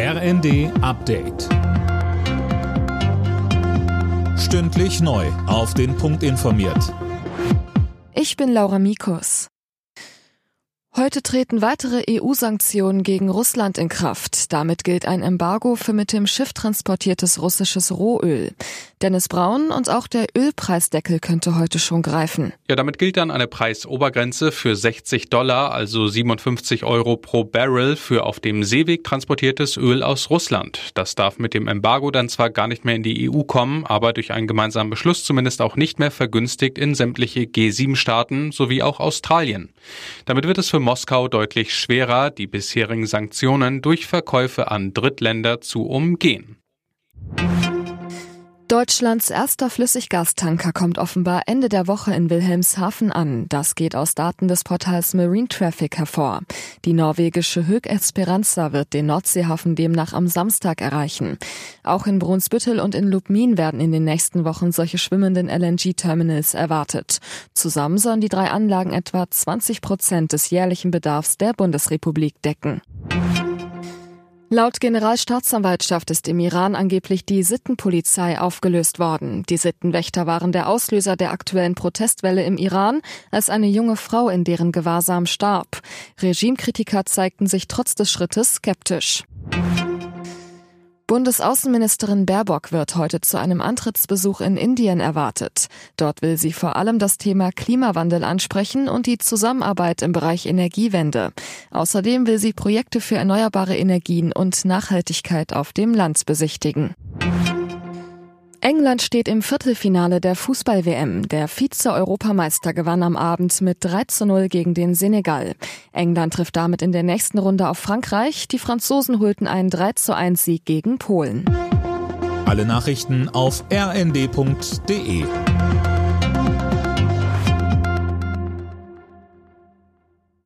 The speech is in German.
RND Update. Stündlich neu. Auf den Punkt informiert. Ich bin Laura Mikus. Heute treten weitere EU-Sanktionen gegen Russland in Kraft. Damit gilt ein Embargo für mit dem Schiff transportiertes russisches Rohöl. Dennis Braun und auch der Ölpreisdeckel könnte heute schon greifen. Ja, damit gilt dann eine Preisobergrenze für 60 Dollar, also 57 Euro pro Barrel für auf dem Seeweg transportiertes Öl aus Russland. Das darf mit dem Embargo dann zwar gar nicht mehr in die EU kommen, aber durch einen gemeinsamen Beschluss zumindest auch nicht mehr vergünstigt in sämtliche G7-Staaten sowie auch Australien. Damit wird es für Moskau deutlich schwerer, die bisherigen Sanktionen durch Verkäufe an Drittländer zu umgehen. Deutschlands erster Flüssiggastanker kommt offenbar Ende der Woche in Wilhelmshaven an. Das geht aus Daten des Portals Marine Traffic hervor. Die norwegische Hög Esperanza wird den Nordseehafen demnach am Samstag erreichen. Auch in Brunsbüttel und in Lubmin werden in den nächsten Wochen solche schwimmenden LNG-Terminals erwartet. Zusammen sollen die drei Anlagen etwa 20 Prozent des jährlichen Bedarfs der Bundesrepublik decken. Laut Generalstaatsanwaltschaft ist im Iran angeblich die Sittenpolizei aufgelöst worden. Die Sittenwächter waren der Auslöser der aktuellen Protestwelle im Iran, als eine junge Frau in deren Gewahrsam starb. Regimekritiker zeigten sich trotz des Schrittes skeptisch. Bundesaußenministerin Baerbock wird heute zu einem Antrittsbesuch in Indien erwartet. Dort will sie vor allem das Thema Klimawandel ansprechen und die Zusammenarbeit im Bereich Energiewende. Außerdem will sie Projekte für erneuerbare Energien und Nachhaltigkeit auf dem Land besichtigen. England steht im Viertelfinale der Fußball-WM. Der Vize-Europameister gewann am Abend mit 3 zu 0 gegen den Senegal. England trifft damit in der nächsten Runde auf Frankreich. Die Franzosen holten einen 3 zu 1 Sieg gegen Polen. Alle Nachrichten auf rnd.de